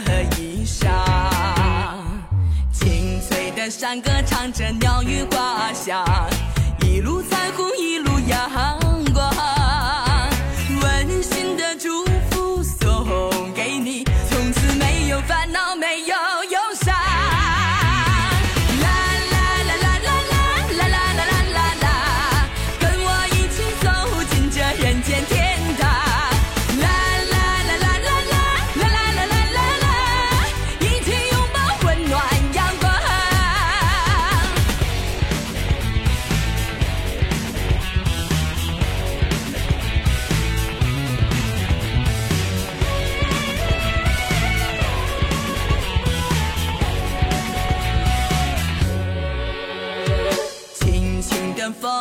和衣裳清脆的山歌唱着鸟语花香一路彩虹一路阳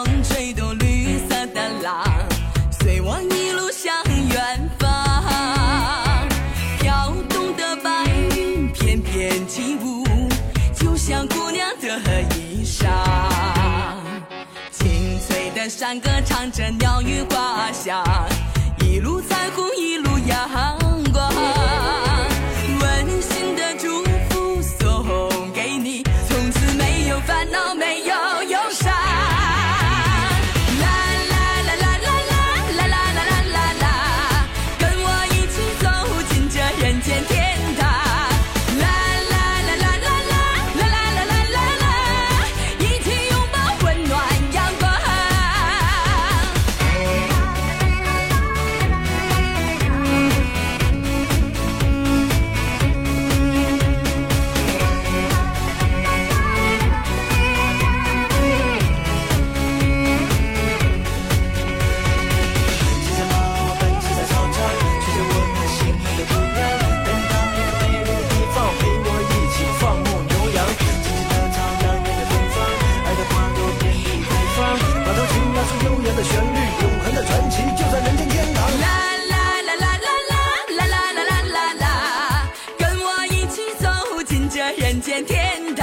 风吹动绿色的浪随我一路向远方飘动的白云翩翩起舞就像姑娘的衣裳。清脆的山歌唱着鸟语花香一路彩虹一路阳。这人间天堂。